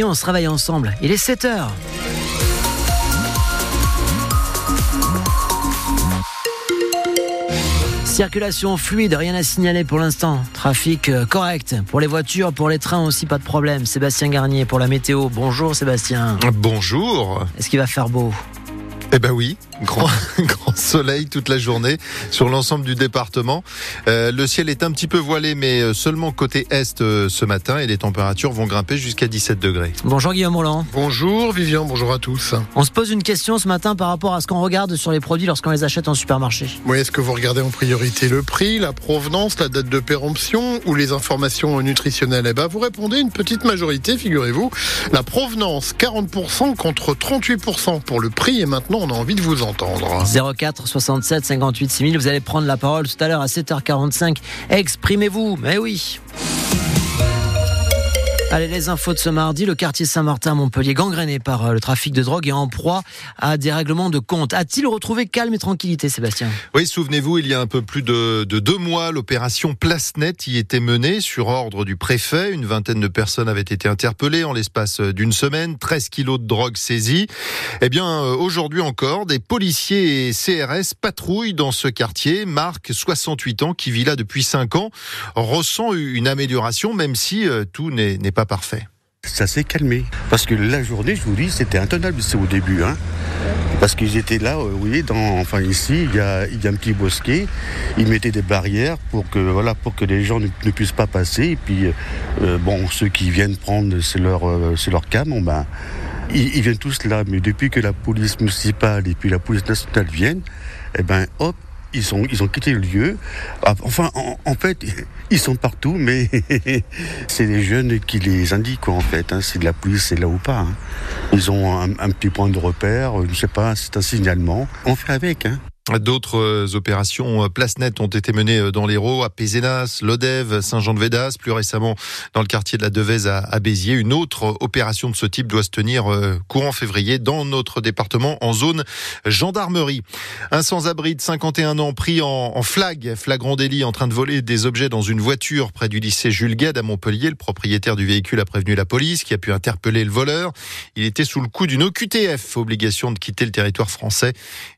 On se réveille ensemble. Il est 7 heures. Circulation fluide, rien à signaler pour l'instant. Trafic euh, correct. Pour les voitures, pour les trains aussi, pas de problème. Sébastien Garnier pour la météo. Bonjour Sébastien. Bonjour. Est-ce qu'il va faire beau? Eh ben oui, grand, grand soleil toute la journée sur l'ensemble du département. Euh, le ciel est un petit peu voilé, mais euh, seulement côté est euh, ce matin et les températures vont grimper jusqu'à 17 degrés. Bonjour Guillaume Roland. Bonjour Vivian, bonjour à tous. On se pose une question ce matin par rapport à ce qu'on regarde sur les produits lorsqu'on les achète en supermarché. Oui, est-ce que vous regardez en priorité le prix, la provenance, la date de péremption ou les informations nutritionnelles? Eh ben, vous répondez une petite majorité, figurez-vous. La provenance, 40% contre 38% pour le prix et maintenant on a envie de vous entendre. 04 67 58 6000. Vous allez prendre la parole tout à l'heure à 7h45. Exprimez-vous. Mais oui. Allez, les infos de ce mardi. Le quartier Saint-Martin Montpellier, gangréné par euh, le trafic de drogue et en proie à des règlements de compte. A-t-il retrouvé calme et tranquillité, Sébastien? Oui, souvenez-vous, il y a un peu plus de, de deux mois, l'opération Place Net y était menée sur ordre du préfet. Une vingtaine de personnes avaient été interpellées en l'espace d'une semaine. 13 kilos de drogue saisis. Eh bien, euh, aujourd'hui encore, des policiers et CRS patrouillent dans ce quartier. Marc, 68 ans, qui vit là depuis 5 ans, ressent une amélioration, même si euh, tout n'est n'est parfait. Ça s'est calmé. Parce que la journée, je vous dis, c'était intenable, c'est au début. Hein. Parce qu'ils étaient là, euh, vous voyez, dans, enfin ici, il y, a, il y a un petit bosquet. Ils mettaient des barrières pour que, voilà, pour que les gens ne, puissent pas passer. Et puis, euh, bon, ceux qui viennent prendre, c'est leur, euh, leur cam, ben, ils, ils viennent tous là. Mais depuis que la police municipale et puis la police nationale viennent, eh ben, hop, ils ont, ils ont quitté le lieu. Ah, Enfin, en, fait, ils sont partout, mais c'est les jeunes qui les indiquent, quoi, en fait. Hein, si la police est là ou pas. hein. Ils ont un, un petit point de repère, je ne sais pas, c'est un signalement. On fait avec, hein. D'autres euh, opérations euh, place nette ont été menées euh, dans l'Hérault, à Pézenas, Lodève, Saint-Jean-de-Védas, plus récemment dans le quartier de la Devèze à, Béziers. Une autre opération de ce type doit se tenir courant février dans notre département en zone gendarmerie. Un sans-abri de 51 ans pris en, en flag, flagrant délit en train de voler des objets dans une voiture près du lycée Jules Gued à Montpellier. Le propriétaire du véhicule a prévenu la police qui a pu interpeller le voleur. Il était sous le coup d'une OQTF, obligation de quitter le territoire français.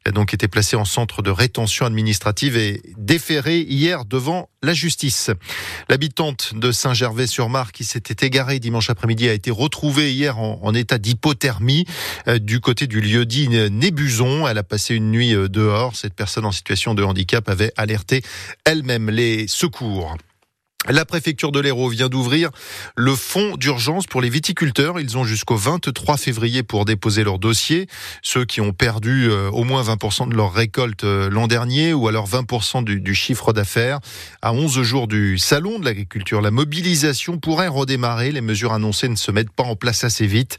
Il a donc été placé en centre de rétention administrative et déféré hier devant la justice. L'habitante de Saint-Gervais-sur-Mar qui s'était égarée dimanche après-midi a été retrouvée hier en, état d'hypothermie euh, du côté du lieu-dit Nébuson. Elle a passé une nuit euh, dehors. Cette personne en situation de handicap avait alerté elle-même les secours. La préfecture de l'Hérault vient d'ouvrir le fonds d'urgence pour les viticulteurs. Ils ont jusqu'au 23 février pour déposer leur dossier. Ceux qui ont perdu euh, au moins 20% de leur récolte euh, l'an dernier ou alors 20% du, chiffre d'affaires. À 11 jours du salon de l'agriculture, la mobilisation pourrait redémarrer. Les mesures annoncées ne se mettent pas en place assez vite.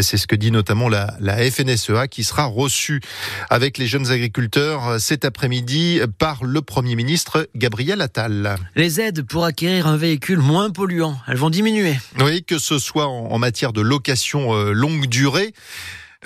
C'est ce que dit notamment la, la FNSEA qui sera reçue avec les jeunes agriculteurs euh, cet après-midi par le Premier ministre Gabriel Attal. Les aides pour acquérir un véhicule moins polluant, elles vont diminuer. Oui, que ce soit en, matière de location euh, longue durée.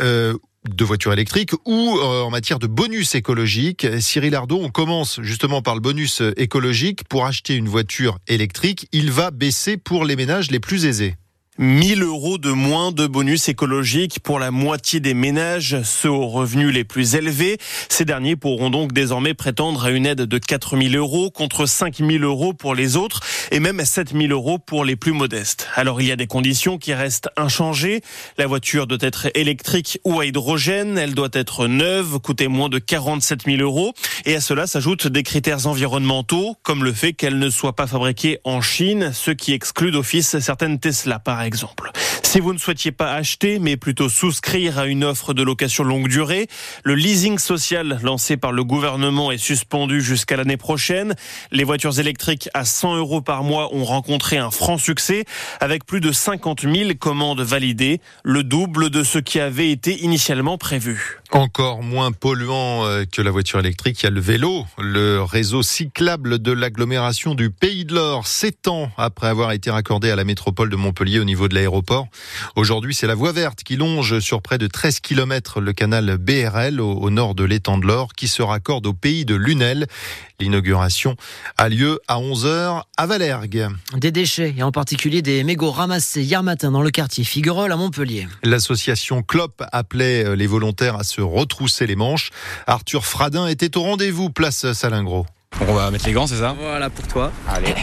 euh, de voitures électriques ou euh, en matière de bonus écologique. Cyril Ardo, on commence justement par le bonus écologique. Pour acheter une voiture électrique, il va baisser pour les ménages les plus aisés. 1000 euros de moins de bonus écologique pour la moitié des ménages, ceux aux revenus les plus élevés. Ces derniers pourront donc désormais prétendre à une aide de 4000 euros contre 5000 euros pour les autres et même 7000 euros pour les plus modestes. Alors il y a des conditions qui restent inchangées. La voiture doit être électrique ou à hydrogène. Elle doit être neuve, coûter moins de 47 000 euros. Et à cela s'ajoutent des critères environnementaux, comme le fait qu'elle ne soit pas fabriquée en Chine, ce qui exclut d'office certaines Tesla par exemple. Si vous ne souhaitiez pas acheter, mais plutôt souscrire à une offre de location longue durée, le leasing social lancé par le gouvernement est suspendu jusqu'à l'année prochaine. Les voitures électriques à 100 euros par mois ont rencontré un franc succès avec plus de 50 000 commandes validées, le double de ce qui avait été initialement prévu. Encore moins polluant euh, que la voiture électrique, il y a le vélo. Le réseau cyclable de l'agglomération du Pays de l'Or s'étend après avoir été raccordé à la métropole de Montpellier au niveau de l'aéroport. Aujourd'hui, c'est la voie verte qui longe sur près de 13 km le canal BRL au, au nord de l'étang de l'Or qui se raccorde au pays de Lunel. L'inauguration a lieu à 11h à Valergue. Des déchets, et en particulier des mégots ramassés hier matin dans le quartier Figuerolles à Montpellier. L'association CLOP appelait les volontaires à se retrousser les manches. Arthur Fradin était au rendez-vous, place Salingro. On va mettre les gants, c'est ça? Voilà pour toi. Allez.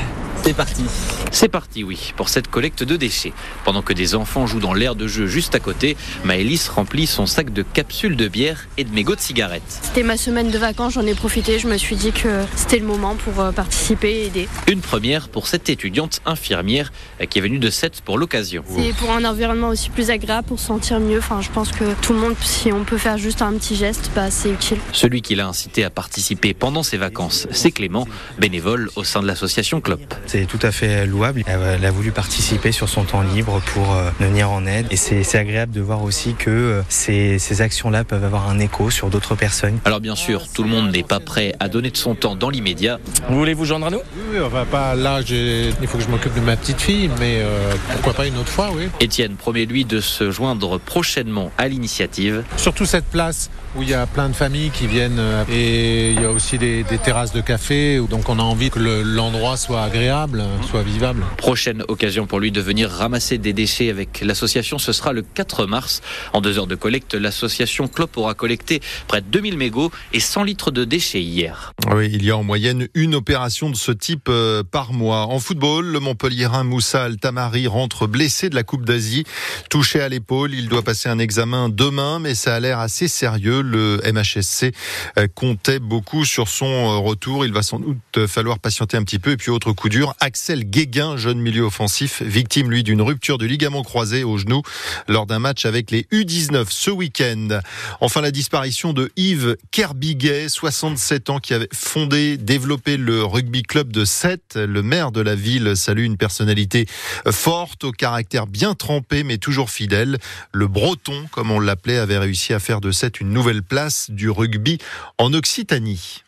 C'est parti. C'est parti, oui, pour cette collecte de déchets. Pendant que des enfants jouent dans l'aire de jeu juste à côté, Maëlys remplit son sac de capsules de bière et de mégots de cigarettes. C'était ma semaine de vacances, j'en ai profité. Je me suis dit que c'était le moment pour euh, participer et aider. Une première pour cette étudiante infirmière euh, qui est venue de Sète pour l'occasion. C'est pour un environnement aussi plus agréable, pour se sentir mieux. Enfin, je pense que tout le monde, si on peut faire juste un petit geste, bah, c'est utile. Celui qui l'a incité à participer pendant ses vacances, c'est Clément, bénévole au sein de l'association CLOP. C'est tout à fait louable. Elle a voulu participer sur son temps libre pour euh, venir en aide. Et c'est agréable de voir aussi que euh, ces, ces actions-là peuvent avoir un écho sur d'autres personnes. Alors bien sûr, tout le monde n'est pas prêt à donner de son temps dans l'immédiat. Vous voulez vous joindre à nous? Oui, enfin pas là, il faut que je m'occupe de ma petite fille, mais euh, pourquoi pas une autre fois, oui. Étienne promet lui de se joindre prochainement à l'initiative. Surtout cette place où il y a plein de familles qui viennent et il y a aussi des, des terrasses de café, donc on a envie que l'endroit soit agréable, soit vivable. Prochaine occasion pour lui de venir ramasser des déchets avec l'association, ce sera le 4 mars. En deux heures de collecte, l'association Clop aura collecté près de 2000 mégots et 100 litres de déchets hier. Oui, il y a en moyenne une opération de ce type euh, par mois. En football, le Montpellierin Moussa Altamari rentre blessé de la Coupe d'Asie, touché à l'épaule. Il doit passer un examen demain, mais ça a l'air assez sérieux. Le MHSC euh, comptait beaucoup sur son euh, retour. Il va sans doute falloir patienter un petit peu. Et puis autre coup dur, Axel Guéguin, jeune milieu offensif, victime lui d'une rupture du ligament croisé au genou lors d'un match avec les U19 ce week-end. Enfin, la disparition de Yves Kerbiguet, 67 ans, qui avait fondé, développé le rugby club de Sète. Le maire de la ville salue une personnalité forte, au caractère bien trempé, mais toujours fidèle. Le Breton, comme on l'appelait, avait réussi à faire de Sète une nouvelle place du rugby en Occitanie.